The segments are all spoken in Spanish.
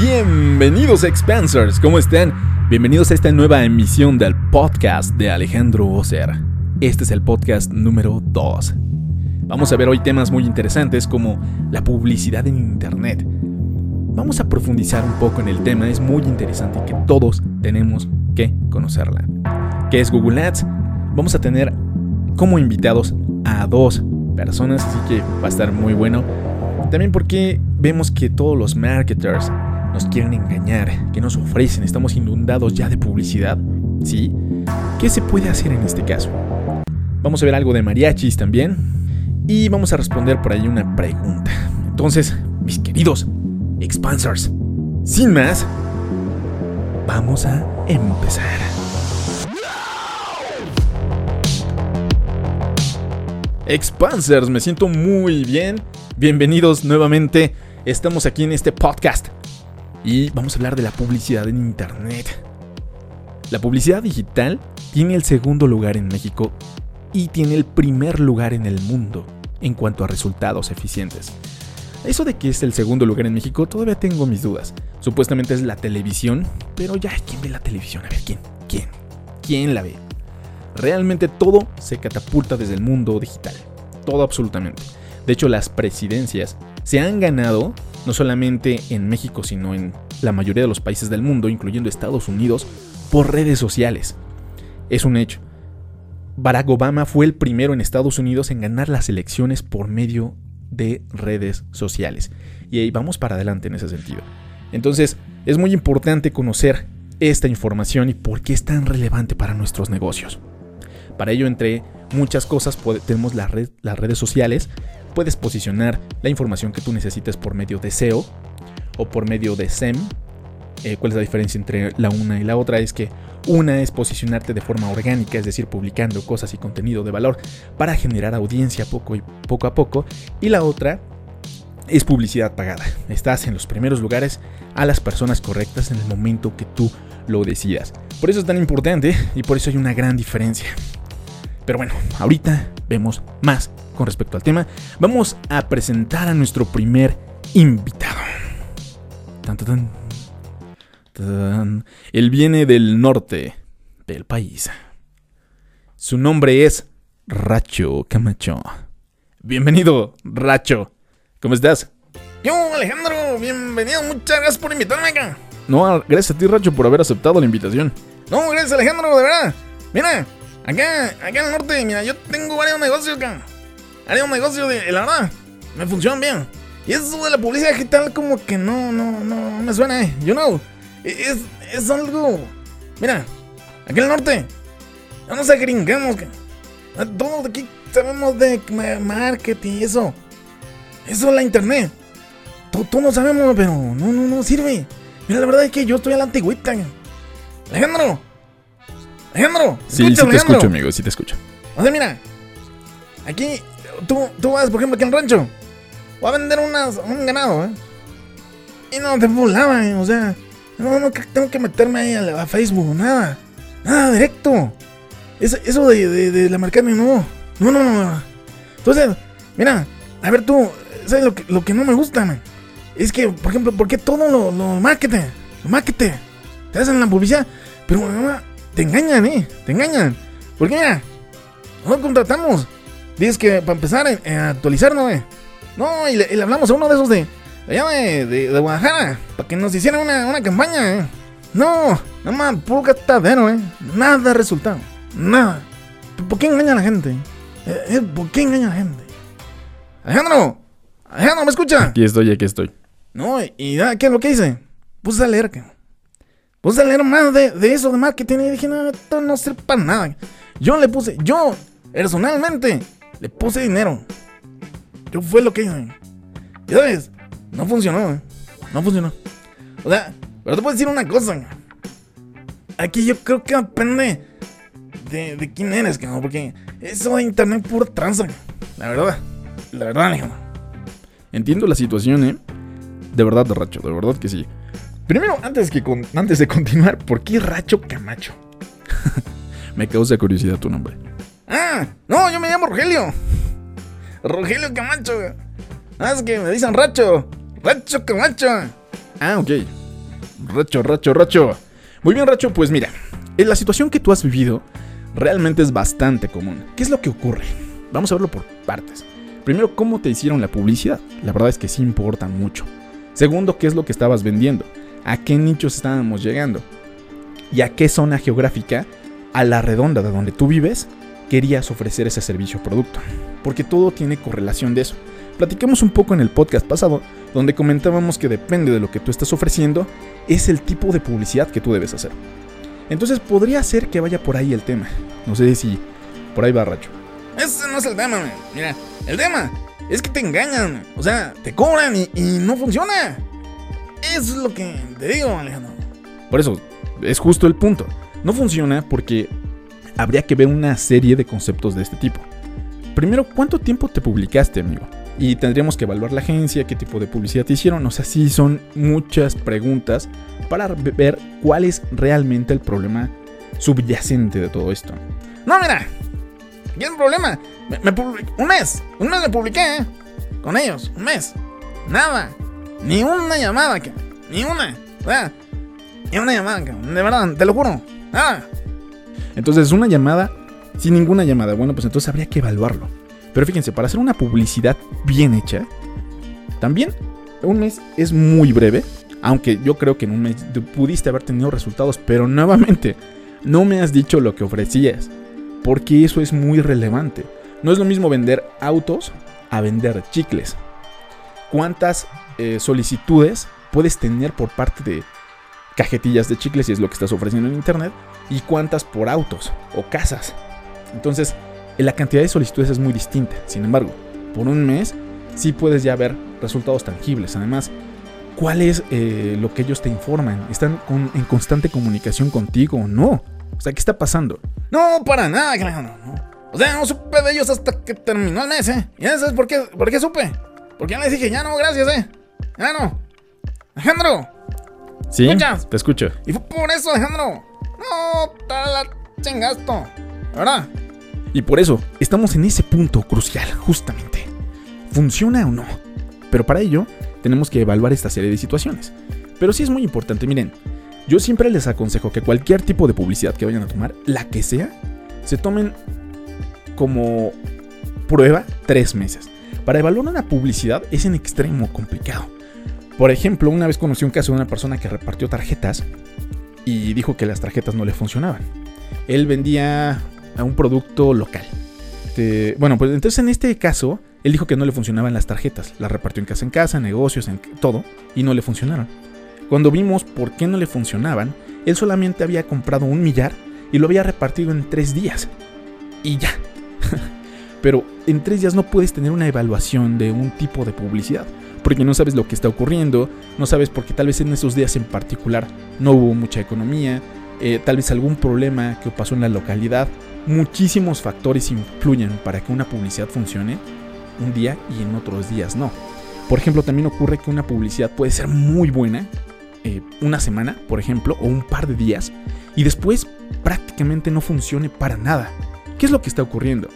Bienvenidos Expansers, ¿cómo están? Bienvenidos a esta nueva emisión del podcast de Alejandro Oser. Este es el podcast número 2. Vamos a ver hoy temas muy interesantes como la publicidad en Internet. Vamos a profundizar un poco en el tema, es muy interesante que todos tenemos que conocerla. ¿Qué es Google Ads? Vamos a tener como invitados a dos personas, así que va a estar muy bueno. También porque vemos que todos los marketers nos quieren engañar, que nos ofrecen, estamos inundados ya de publicidad, ¿sí? ¿Qué se puede hacer en este caso? Vamos a ver algo de mariachis también y vamos a responder por ahí una pregunta. Entonces, mis queridos expansers, sin más, vamos a empezar. Expansers, me siento muy bien. Bienvenidos nuevamente. Estamos aquí en este podcast y vamos a hablar de la publicidad en Internet. La publicidad digital tiene el segundo lugar en México y tiene el primer lugar en el mundo en cuanto a resultados eficientes. Eso de que es el segundo lugar en México todavía tengo mis dudas. Supuestamente es la televisión, pero ya, ¿quién ve la televisión? A ver, ¿quién? ¿Quién? ¿Quién la ve? Realmente todo se catapulta desde el mundo digital. Todo absolutamente. De hecho, las presidencias se han ganado no solamente en México, sino en la mayoría de los países del mundo, incluyendo Estados Unidos, por redes sociales. Es un hecho. Barack Obama fue el primero en Estados Unidos en ganar las elecciones por medio de redes sociales. Y ahí vamos para adelante en ese sentido. Entonces, es muy importante conocer esta información y por qué es tan relevante para nuestros negocios. Para ello, entre muchas cosas, tenemos las redes sociales, puedes posicionar la información que tú necesites por medio de SEO o por medio de SEM. Eh, ¿Cuál es la diferencia entre la una y la otra? Es que una es posicionarte de forma orgánica, es decir, publicando cosas y contenido de valor para generar audiencia poco, y, poco a poco. Y la otra es publicidad pagada. Estás en los primeros lugares a las personas correctas en el momento que tú lo decidas. Por eso es tan importante y por eso hay una gran diferencia. Pero bueno, ahorita vemos más con respecto al tema, vamos a presentar a nuestro primer invitado. Él viene del norte del país. Su nombre es Racho Camacho. Bienvenido, Racho. ¿Cómo estás? Yo, Alejandro, bienvenido. Muchas gracias por invitarme acá. No, gracias a ti, Racho, por haber aceptado la invitación. No, gracias, Alejandro, de verdad. Mira, acá, acá en el norte, mira, yo tengo varios negocios acá haría un negocio de, la verdad, me funciona bien. Y eso de la publicidad digital como que no, no, no, me suena, eh. You know, es, es algo... Mira, aquí en el norte, no nos agringamos. Todos aquí sabemos de marketing y eso. Eso es la internet. Todos no sabemos, pero no, no, no sirve. Mira, la verdad es que yo estoy a la antigüita. Alejandro. Alejandro. Sí, sí te escucho, amigo, sí te escucho. O sea, mira. Aquí tú, tú vas, por ejemplo, aquí en el rancho, voy a vender unas, un ganado, ¿eh? Y no te volaban, o sea, no, no tengo que meterme ahí a, Facebook, nada, nada, directo. eso de, de, la mercadotecnia, no, no, no. Entonces, mira, a ver tú, ¿sabes lo que, no me gusta, man? Es que, por ejemplo, ¿por qué todo lo, lo marketing, lo marketing, te hacen la publicidad, pero te engañan, ¿eh? Te engañan. Porque mira, no contratamos Dices que para empezar a actualizarnos, eh. No, y le, hablamos a uno de esos de de, de, Guadalajara, para que nos hiciera una, una campaña, eh. No, nada más puro gastadero, eh. Nada resultado, nada. ¿Por qué engaña a la gente? Eh, eh, ¿Por qué engaña a la gente? Alejandro, Alejandro, ¿me escucha? Aquí estoy, aquí estoy. No, y ¿qué es lo que hice? Puse a leer, que Puse a leer más de, de eso de marketing y dije, no, esto no sirve para nada. Yo le puse, yo, personalmente, le puse dinero. Yo fue lo que hice. Y sabes, no funcionó, ¿eh? No funcionó. O sea, pero te puedo decir una cosa. Aquí yo creo que depende de, de quién eres, ¿no? porque eso de internet pura tranza. La verdad, la verdad, Alejandro. Entiendo la situación, ¿eh? De verdad, Racho, de verdad que sí. Primero, antes, que antes de continuar, ¿por qué Racho Camacho? Me causa curiosidad tu nombre. Ah, no, yo me llamo Rogelio. Rogelio Camacho. Ah, es que me dicen Racho. Racho Camacho. Ah, ok. Racho, Racho, Racho. Muy bien, Racho, pues mira, en la situación que tú has vivido realmente es bastante común. ¿Qué es lo que ocurre? Vamos a verlo por partes. Primero, ¿cómo te hicieron la publicidad? La verdad es que sí importa mucho. Segundo, ¿qué es lo que estabas vendiendo? ¿A qué nichos estábamos llegando? ¿Y a qué zona geográfica, a la redonda de donde tú vives, querías ofrecer ese servicio o producto? Porque todo tiene correlación de eso. Platicamos un poco en el podcast pasado, donde comentábamos que depende de lo que tú estás ofreciendo, es el tipo de publicidad que tú debes hacer. Entonces podría ser que vaya por ahí el tema. No sé si por ahí va Racho. Ese no es el tema, man. Mira, el tema es que te engañan. O sea, te cobran y, y no funciona. Eso es lo que te digo, Alejandro. Por eso, es justo el punto. No funciona porque habría que ver una serie de conceptos de este tipo. Primero, ¿cuánto tiempo te publicaste, amigo? Y tendríamos que evaluar la agencia, qué tipo de publicidad te hicieron. O sea, sí son muchas preguntas para ver cuál es realmente el problema subyacente de todo esto. No, mira. ¿Qué es el problema? Me, me un mes. Un mes me publiqué, ¿eh? Con ellos. Un mes. Nada. Ni una llamada, Ni una. O ni una llamada. De verdad, te lo juro. Nada. Entonces, una llamada sin ninguna llamada. Bueno, pues entonces habría que evaluarlo. Pero fíjense, para hacer una publicidad bien hecha, también un mes es muy breve. Aunque yo creo que en un mes pudiste haber tenido resultados, pero nuevamente, no me has dicho lo que ofrecías. Porque eso es muy relevante. No es lo mismo vender autos a vender chicles. ¿Cuántas eh, solicitudes puedes tener por parte de cajetillas de chicles si es lo que estás ofreciendo en internet? ¿Y cuántas por autos o casas? Entonces, la cantidad de solicitudes es muy distinta. Sin embargo, por un mes sí puedes ya ver resultados tangibles. Además, ¿cuál es eh, lo que ellos te informan? ¿Están con- en constante comunicación contigo o no? O sea, ¿qué está pasando? No, para nada. No. O sea, no supe de ellos hasta que terminó el mes, ¿eh? ¿Y sabes por qué, por qué supe? Porque ya les dije, ya no, gracias, ¿eh? Ya no. Alejandro. ¿Sí? ¿Escuchas? Te escucho. Y fue por eso, Alejandro. No, te la chingasto. ¿Verdad? Y por eso estamos en ese punto crucial, justamente. ¿Funciona o no? Pero para ello tenemos que evaluar esta serie de situaciones. Pero sí es muy importante, miren, yo siempre les aconsejo que cualquier tipo de publicidad que vayan a tomar, la que sea, se tomen como prueba tres meses. Para evaluar una publicidad es en extremo complicado. Por ejemplo, una vez conocí un caso de una persona que repartió tarjetas y dijo que las tarjetas no le funcionaban. Él vendía a un producto local. Este, bueno, pues entonces en este caso, él dijo que no le funcionaban las tarjetas. Las repartió en casa en casa, negocios, en todo, y no le funcionaron. Cuando vimos por qué no le funcionaban, él solamente había comprado un millar y lo había repartido en tres días. Y ya. Pero en tres días no puedes tener una evaluación de un tipo de publicidad. Porque no sabes lo que está ocurriendo, no sabes porque tal vez en esos días en particular no hubo mucha economía, eh, tal vez algún problema que pasó en la localidad. Muchísimos factores influyen para que una publicidad funcione un día y en otros días no. Por ejemplo, también ocurre que una publicidad puede ser muy buena eh, una semana, por ejemplo, o un par de días, y después prácticamente no funcione para nada. ¿Qué es lo que está ocurriendo?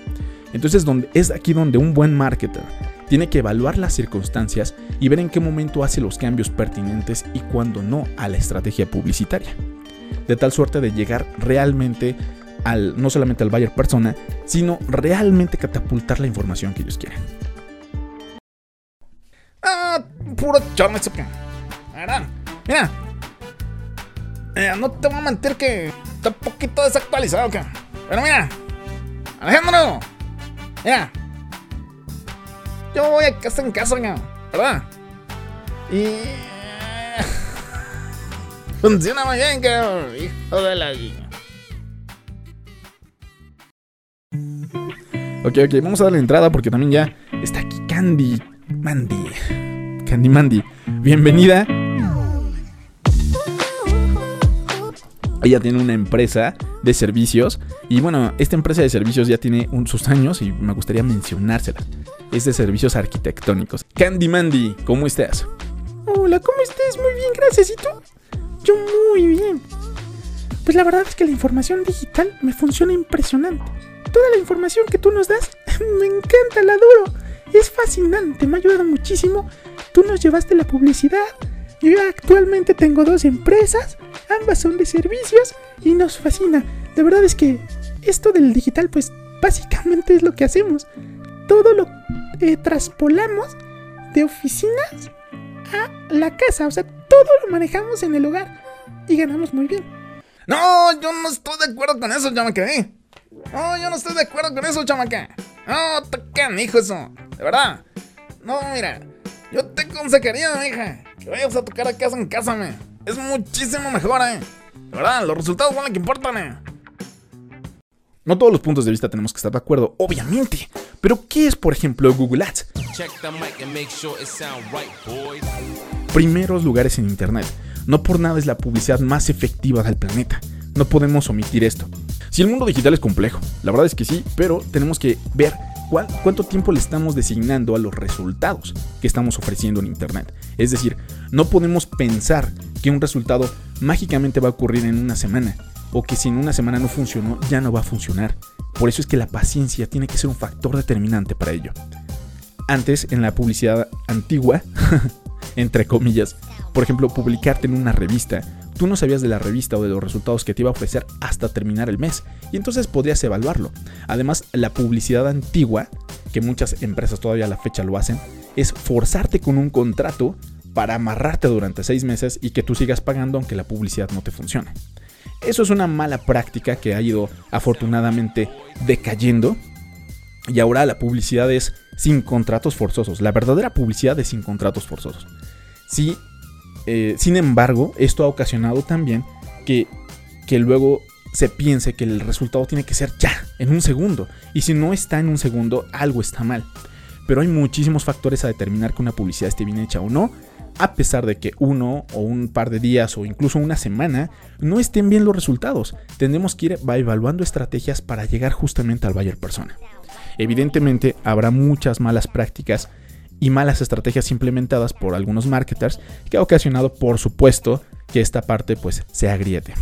Entonces donde, es aquí donde un buen marketer tiene que evaluar las circunstancias y ver en qué momento hace los cambios pertinentes y cuándo no a la estrategia publicitaria. De tal suerte de llegar realmente al, no solamente al buyer persona, sino realmente catapultar la información que ellos quieren. Ah, puro chorro. ¿Verdad? Mira. No te voy a mentir que está un poquito desactualizado, que. Pero mira. Alejandro. Mira. Yo voy a casa en casa, ¿verdad? Y. Funciona muy bien, que. Hijo de la. Ok, ok, vamos a darle entrada porque también ya está aquí Candy Mandy. Candy Mandy, bienvenida. Ella tiene una empresa de servicios y bueno, esta empresa de servicios ya tiene sus años y me gustaría mencionársela. Es de servicios arquitectónicos. Candy Mandy, ¿cómo estás? Hola, ¿cómo estás? Muy bien, gracias. ¿Y tú? Yo muy bien. Pues la verdad es que la información digital me funciona impresionante. Toda la información que tú nos das, me encanta, la adoro. Es fascinante, me ha ayudado muchísimo. Tú nos llevaste la publicidad, Yo actualmente tengo dos empresas, ambas son de servicios y nos fascina. La verdad es que esto del digital, pues básicamente es lo que hacemos. Todo lo eh, traspolamos de oficinas a la casa, o sea, todo lo manejamos en el hogar y ganamos muy bien. No, yo no estoy de acuerdo con eso, chamaca. No, yo no estoy de acuerdo con eso, chamaca. No, te hijo eso. De verdad. No, mira. Yo te aconsejaría, hija, que vayas a tocar a casa en casa, me. Es muchísimo mejor, eh. De verdad, los resultados son lo que importan, eh. No todos los puntos de vista tenemos que estar de acuerdo, obviamente. Pero, ¿qué es, por ejemplo, Google Ads? Primeros lugares en Internet. No por nada es la publicidad más efectiva del planeta. No podemos omitir esto. Si el mundo digital es complejo, la verdad es que sí, pero tenemos que ver cuánto tiempo le estamos designando a los resultados que estamos ofreciendo en Internet. Es decir, no podemos pensar que un resultado mágicamente va a ocurrir en una semana o que si en una semana no funcionó ya no va a funcionar. Por eso es que la paciencia tiene que ser un factor determinante para ello. Antes, en la publicidad antigua, entre comillas, por ejemplo, publicarte en una revista, tú no sabías de la revista o de los resultados que te iba a ofrecer hasta terminar el mes, y entonces podrías evaluarlo. Además, la publicidad antigua, que muchas empresas todavía a la fecha lo hacen, es forzarte con un contrato para amarrarte durante seis meses y que tú sigas pagando aunque la publicidad no te funcione. Eso es una mala práctica que ha ido afortunadamente decayendo. Y ahora la publicidad es sin contratos forzosos. La verdadera publicidad es sin contratos forzosos. Sí, eh, sin embargo, esto ha ocasionado también que, que luego se piense que el resultado tiene que ser ya, en un segundo. Y si no está en un segundo, algo está mal. Pero hay muchísimos factores a determinar que una publicidad esté bien hecha o no a pesar de que uno o un par de días o incluso una semana no estén bien los resultados. Tendremos que ir evaluando estrategias para llegar justamente al buyer persona. Evidentemente habrá muchas malas prácticas y malas estrategias implementadas por algunos marketers que ha ocasionado por supuesto que esta parte pues se agriete.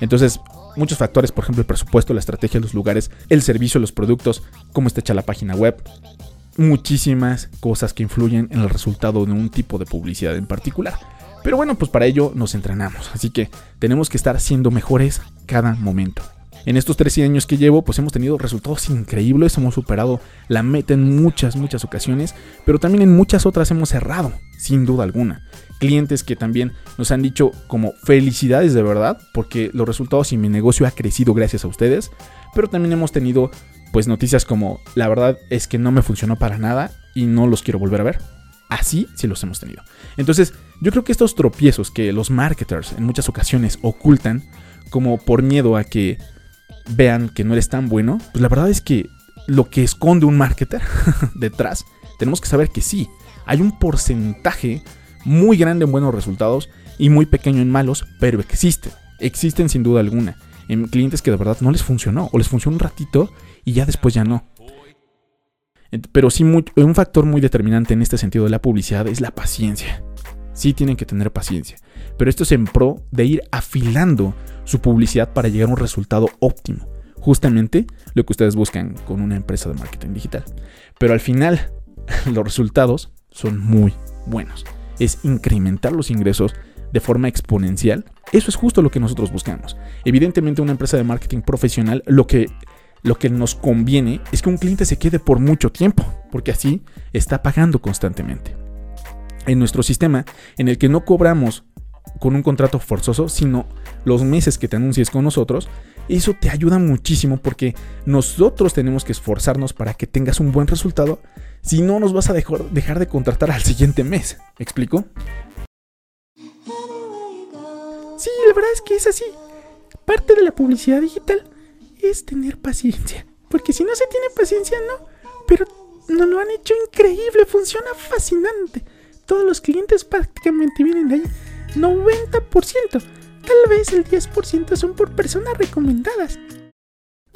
Entonces, muchos factores, por ejemplo, el presupuesto, la estrategia, los lugares, el servicio, los productos, cómo está hecha la página web, muchísimas cosas que influyen en el resultado de un tipo de publicidad en particular. Pero bueno, pues para ello nos entrenamos, así que tenemos que estar siendo mejores cada momento. En estos 13 años que llevo, pues hemos tenido resultados increíbles, hemos superado la meta en muchas, muchas ocasiones, pero también en muchas otras hemos errado, sin duda alguna. Clientes que también nos han dicho como felicidades de verdad, porque los resultados y mi negocio ha crecido gracias a ustedes, pero también hemos tenido pues noticias como la verdad es que no me funcionó para nada y no los quiero volver a ver. Así sí los hemos tenido. Entonces, yo creo que estos tropiezos que los marketers en muchas ocasiones ocultan como por miedo a que vean que no eres tan bueno, pues la verdad es que lo que esconde un marketer detrás, tenemos que saber que sí, hay un porcentaje muy grande en buenos resultados y muy pequeño en malos, pero existen, existen sin duda alguna, en clientes que de verdad no les funcionó o les funcionó un ratito y ya después ya no. Pero sí, un factor muy determinante en este sentido de la publicidad es la paciencia. Sí tienen que tener paciencia. Pero esto es en pro de ir afilando su publicidad para llegar a un resultado óptimo. Justamente lo que ustedes buscan con una empresa de marketing digital. Pero al final, los resultados son muy buenos. Es incrementar los ingresos de forma exponencial. Eso es justo lo que nosotros buscamos. Evidentemente una empresa de marketing profesional lo que lo que nos conviene es que un cliente se quede por mucho tiempo, porque así está pagando constantemente. En nuestro sistema, en el que no cobramos con un contrato forzoso, sino los meses que te anuncies con nosotros, eso te ayuda muchísimo porque nosotros tenemos que esforzarnos para que tengas un buen resultado, si no nos vas a dejar, dejar de contratar al siguiente mes. ¿Me explico? Sí, la verdad es que es así. Parte de la publicidad digital es tener paciencia. Porque si no se tiene paciencia, no. Pero nos lo han hecho increíble, funciona fascinante. Todos los clientes prácticamente vienen de ahí. 90%. Tal vez el 10% son por personas recomendadas.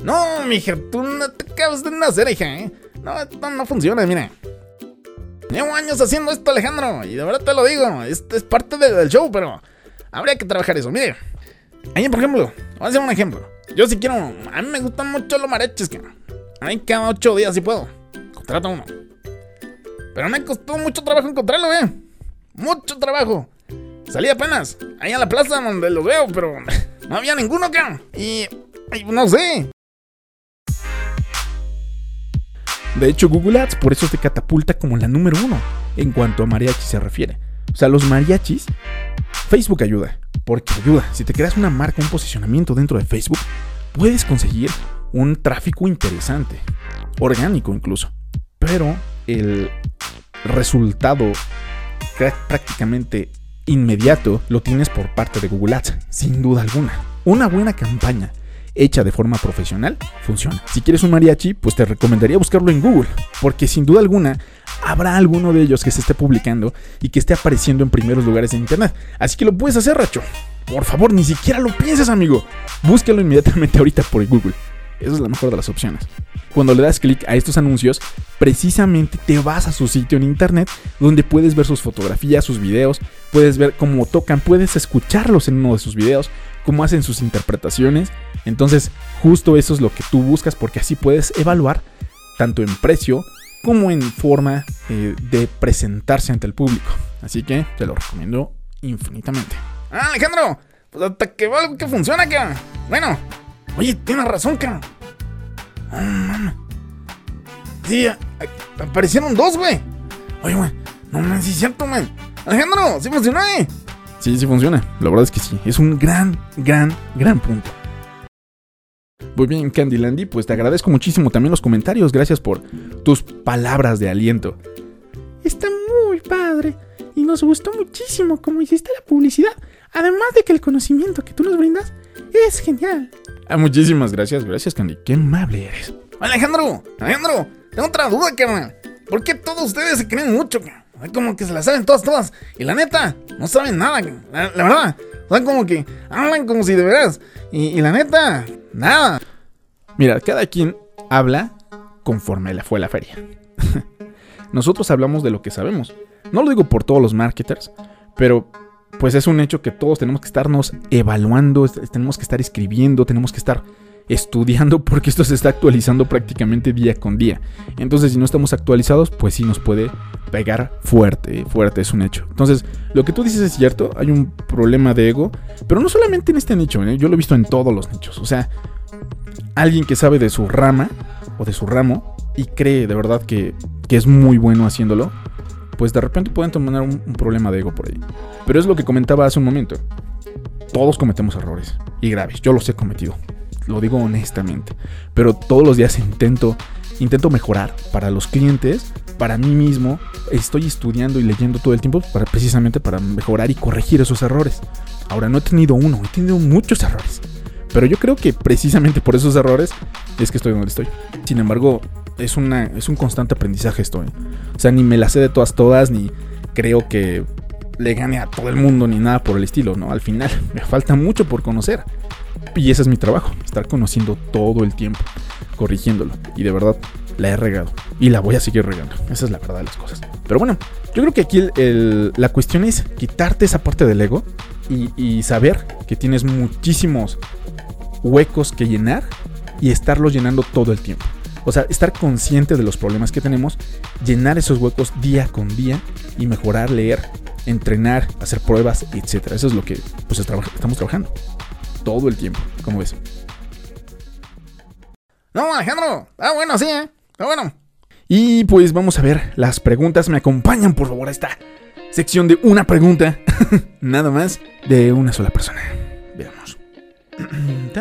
No, mija, tú no te acabas de nacer, hija, ¿eh? No, esto no funciona, mira. Llevo años haciendo esto, Alejandro, y de verdad te lo digo, esto es parte del show, pero habría que trabajar eso. Mire, ahí por ejemplo, voy a hacer un ejemplo. Yo si quiero, a mí me gustan mucho los mariachis, que Ahí cada ocho días si puedo. Contrato uno. Pero me costó mucho trabajo encontrarlo, eh. Mucho trabajo. salí apenas. Ahí a la plaza donde los veo, pero no había ninguno acá. Y. ay, no sé. De hecho, Google Ads por eso te catapulta como la número uno en cuanto a mariachi se refiere. O sea, los mariachis, Facebook ayuda, porque ayuda. Si te creas una marca, un posicionamiento dentro de Facebook, puedes conseguir un tráfico interesante, orgánico incluso. Pero el resultado prácticamente inmediato lo tienes por parte de Google Ads, sin duda alguna. Una buena campaña hecha de forma profesional funciona. Si quieres un mariachi, pues te recomendaría buscarlo en Google, porque sin duda alguna habrá alguno de ellos que se esté publicando y que esté apareciendo en primeros lugares de internet. Así que lo puedes hacer, Racho. Por favor, ni siquiera lo pienses, amigo. Búscalo inmediatamente ahorita por Google. Esa es la mejor de las opciones. Cuando le das clic a estos anuncios, precisamente te vas a su sitio en internet donde puedes ver sus fotografías, sus videos, puedes ver cómo tocan, puedes escucharlos en uno de sus videos, cómo hacen sus interpretaciones. Entonces, justo eso es lo que tú buscas porque así puedes evaluar tanto en precio como en forma eh, de presentarse ante el público. Así que te lo recomiendo infinitamente. Ah, Alejandro, pues hasta que algo que funciona, acá. Bueno, oye, tienes razón, cabrón. Ah, Sí, aparecieron dos, güey. Oye, güey, no me sí es cierto, man. Alejandro, sí funcionó, eh. Sí, sí funciona. La verdad es que sí. Es un gran, gran, gran punto. Muy bien, Candylandy, pues te agradezco muchísimo también los comentarios. Gracias por tus palabras de aliento. Está muy padre y nos gustó muchísimo cómo hiciste la publicidad. Además de que el conocimiento que tú nos brindas es genial. Ah, muchísimas gracias, gracias, Candy. Qué amable eres. Alejandro, Alejandro, tengo otra duda, carnal. ¿Por qué todos ustedes se creen mucho? Como que se la saben todas, todas. Y la neta, no saben nada, la, verdad. O sea, como que hablan como si de veras. Y, la neta, nada. Mira, cada quien habla conforme le fue la feria. Nosotros hablamos de lo que sabemos. No lo digo por todos los marketers, pero pues es un hecho que todos tenemos que estarnos evaluando, tenemos que estar escribiendo, tenemos que estar estudiando porque esto se está actualizando prácticamente día con día. Entonces, si no estamos actualizados, pues sí nos puede pegar fuerte, fuerte es un hecho. Entonces, lo que tú dices es cierto, hay un problema de ego, pero no solamente en este nicho, ¿eh? yo lo he visto en todos los nichos. O sea, alguien que sabe de su rama o de su ramo y cree de verdad que, es muy bueno haciéndolo, pues de repente pueden tomar un, problema de ego por ahí. Pero es lo que comentaba hace un momento. Todos cometemos errores y graves, yo los he cometido lo digo honestamente. Pero todos los días intento, intento mejorar para los clientes, para mí mismo. Estoy estudiando y leyendo todo el tiempo para, precisamente para mejorar y corregir esos errores. Ahora no he tenido uno, he tenido muchos errores. Pero yo creo que precisamente por esos errores es que estoy donde estoy. Sin embargo, es, una, es un constante aprendizaje esto. ¿eh? O sea, ni me la sé de todas, todas, ni creo que le gane a todo el mundo, ni nada por el estilo, ¿no? Al final, me falta mucho por conocer. Y ese es mi trabajo, estar conociendo todo el tiempo, corrigiéndolo. Y de verdad, la he regado. Y la voy a seguir regando. Esa es la verdad de las cosas. Pero bueno, yo creo que aquí la cuestión es quitarte esa parte del ego y, saber que tienes muchísimos huecos que llenar y estarlos llenando todo el tiempo. O sea, estar consciente de los problemas que tenemos, llenar esos huecos día con día y mejorar, leer, entrenar, hacer pruebas, etc. Eso es lo que pues, estamos trabajando todo el tiempo. ¿Cómo ves? No, Alejandro. Ah, bueno, sí, ¿eh? Está bueno. Y pues vamos a ver las preguntas. Me acompañan, por favor, a esta sección de una pregunta. Nada más de una sola persona. Veamos.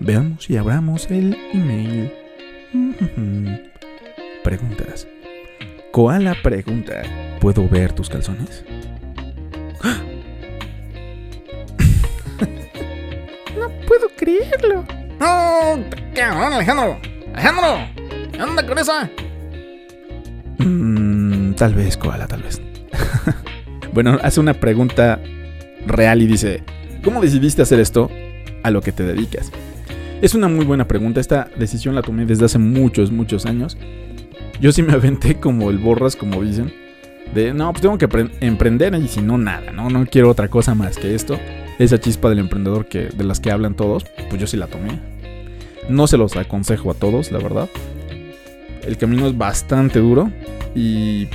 Veamos y abramos el email. Preguntas. Koala pregunta: ¿Puedo ver tus calzones? puedo creerlo. ¡No! ¡Cabrón, Alejandro! ¡Alejandro! ¡Anda con esa! Mm, tal vez, Koala, tal vez. bueno, hace una pregunta real y dice: ¿Cómo decidiste hacer esto a lo que te dedicas? Es una muy buena pregunta. Esta decisión la tomé desde hace muchos, muchos años. Yo sí me aventé como el borras, como dicen. De no, pues tengo que emprender y si no, nada, ¿no? No quiero otra cosa más que esto esa chispa del emprendedor que, de las que hablan todos, pues yo sí la tomé. No se los aconsejo a todos, la verdad. El camino es bastante duro y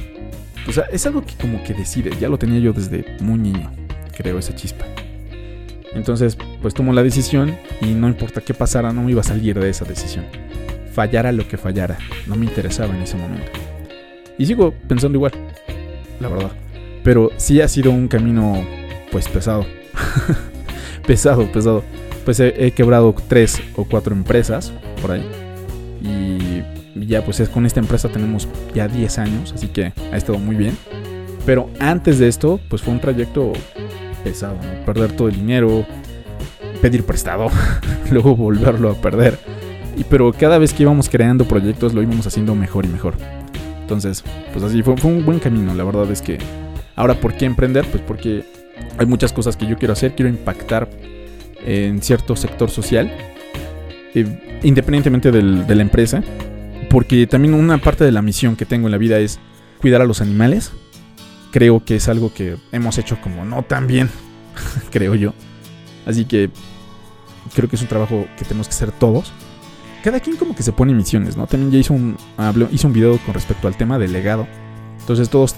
pues es algo que como que decide. Ya lo tenía yo desde muy niño, creo, esa chispa. Entonces, pues tomo la decisión y no importa qué pasara, no me iba a salir de esa decisión. Fallara lo que fallara, no me interesaba en ese momento. Y sigo pensando igual, la verdad. Pero sí ha sido un camino, pues pesado. pesado, pesado. Pues he, quebrado tres o cuatro empresas por ahí. Y ya pues es, con esta empresa tenemos ya 10 años, así que ha estado muy bien. Pero antes de esto, pues fue un trayecto pesado, Perder todo el dinero, pedir prestado, luego volverlo a perder. Y pero cada vez que íbamos creando proyectos lo íbamos haciendo mejor y mejor. Entonces, pues así fue, un buen camino. La verdad es que ahora, ¿por qué emprender? Pues porque hay muchas cosas que yo quiero hacer. Quiero impactar en cierto sector social, eh, independientemente de la empresa. Porque también una parte de la misión que tengo en la vida es cuidar a los animales creo que es algo que hemos hecho como no tan bien, creo yo. Así que creo que es un trabajo que tenemos que hacer todos. Cada quien como que se pone misiones, ¿no? También ya hizo un, un video con respecto al tema del legado. Entonces todos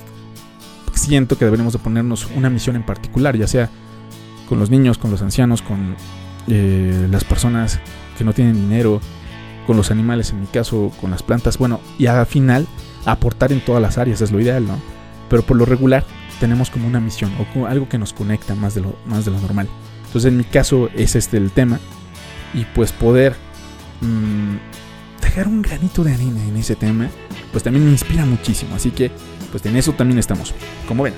siento que deberíamos de ponernos una misión en particular, ya sea con los niños, con los ancianos, con eh, las personas que no tienen dinero, con los animales en mi caso, con las plantas, bueno, y al final aportar en todas las áreas es lo ideal, ¿no? Pero por lo regular tenemos como una misión o algo que nos conecta más de lo, más de lo normal. Entonces en mi caso es este el tema y pues poder mm, dejar un granito de arena en ese tema, pues también me inspira muchísimo. Así que pues en eso también estamos, como ven.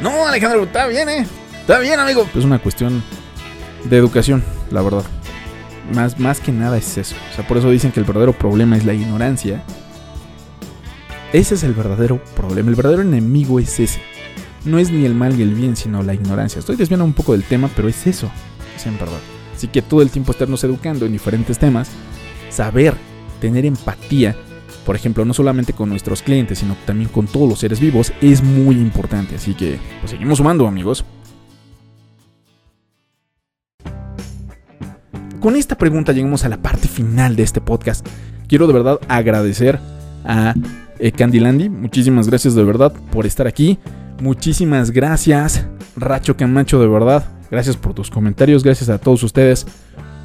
No, Alejandro, está bien, eh. Está bien, amigo. Es una cuestión de educación, la verdad. Más, más que nada es eso. O sea, por eso dicen que el verdadero problema es la ignorancia ese es el verdadero problema, el verdadero enemigo es ese. No es ni el mal ni el bien, sino la ignorancia. Estoy desviando un poco del tema, pero es eso, es en. Así que todo el tiempo estarnos educando en diferentes temas, saber, tener empatía, por ejemplo, no solamente con nuestros clientes, sino también con todos los seres vivos, es muy importante. Así que, pues seguimos sumando, amigos. Con esta pregunta llegamos a la parte final de este podcast. Quiero de verdad agradecer a eh, Candylandy. Muchísimas gracias de verdad por estar aquí. Muchísimas gracias, Racho Camacho, de verdad. Gracias por tus comentarios. Gracias a todos ustedes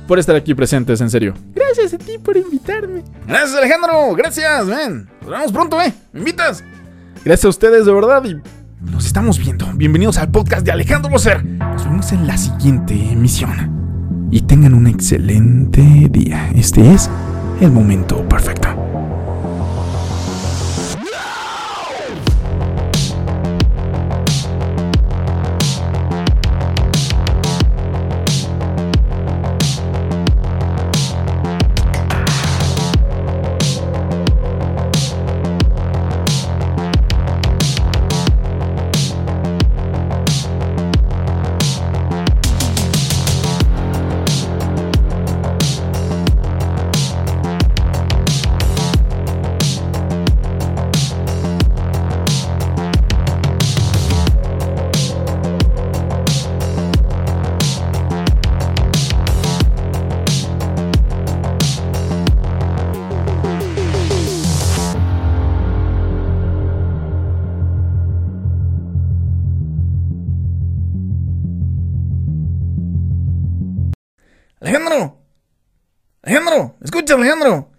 por estar aquí presentes, en serio. Gracias a ti por invitarme. Gracias, Alejandro. Gracias, ven. Nos vemos pronto, ¿eh? ¿Me invitas? Gracias a ustedes, de verdad. Y nos estamos viendo. Bienvenidos al podcast de Alejandro Loser. Nos vemos en la siguiente emisión. Y tengan un excelente día. Este es el momento perfecto. Alejandro. Alejandro, escucha, Alejandro.